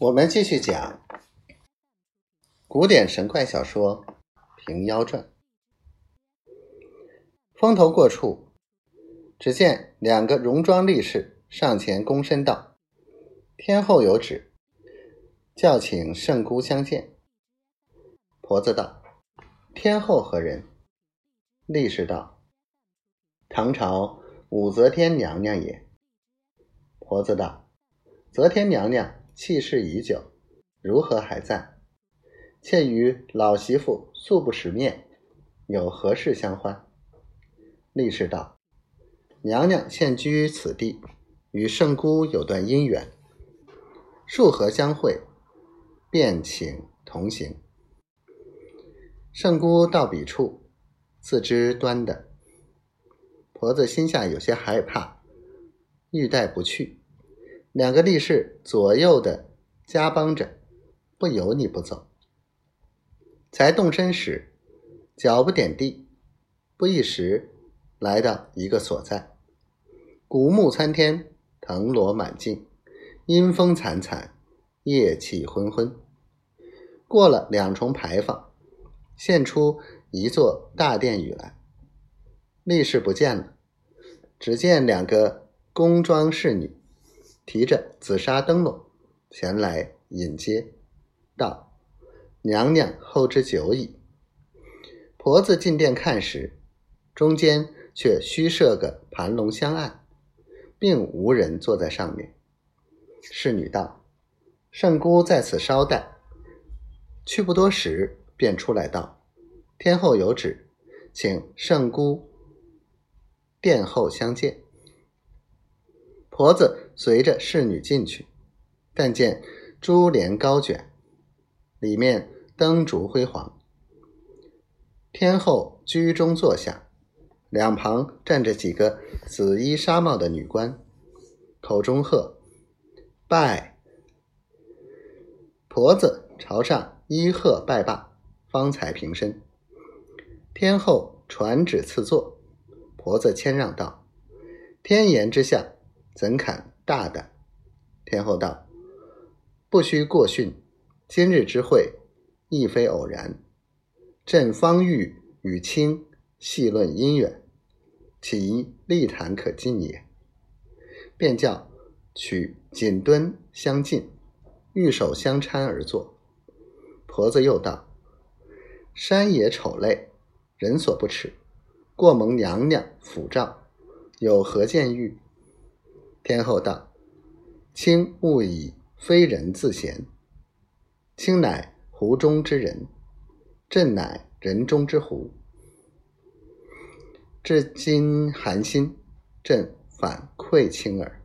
我们继续讲古典神怪小说《平妖传》。风头过处，只见两个戎装力士上前躬身道：“天后有旨，叫请圣姑相见。”婆子道：“天后何人？”力士道：“唐朝武则天娘娘也。”婆子道：“则天娘娘。”气势已久，如何还在？妾与老媳妇素不识面，有何事相欢？力士道：“娘娘现居此地，与圣姑有段姻缘，数合相会，便请同行。”圣姑到彼处，自知端的，婆子心下有些害怕，欲带不去。两个力士左右的夹帮着，不由你不走。才动身时，脚不点地，不一时来到一个所在，古木参天，藤萝满径，阴风惨惨，夜气昏昏。过了两重牌坊，现出一座大殿宇来。力士不见了，只见两个宫装侍女。提着紫砂灯笼前来引接，道：“娘娘候之久矣。”婆子进殿看时，中间却虚设个盘龙香案，并无人坐在上面。侍女道：“圣姑在此稍待。”去不多时，便出来道：“天后有旨，请圣姑殿后相见。”婆子随着侍女进去，但见珠帘高卷，里面灯烛辉煌。天后居中坐下，两旁站着几个紫衣纱帽的女官，口中喝拜。婆子朝上一喝拜罢，方才平身。天后传旨赐座，婆子谦让道：“天颜之下。”怎堪大胆？天后道：“不须过训，今日之会亦非偶然。朕方欲与卿细论姻缘，其利谈可进也。便叫取锦墩相近，玉手相搀而坐。婆子又道：‘山野丑类，人所不齿。过蒙娘娘抚照，有何见欲？’”天后道：“卿勿以非人自贤。卿乃湖中之人，朕乃人中之湖。至今寒心，朕反愧卿耳。”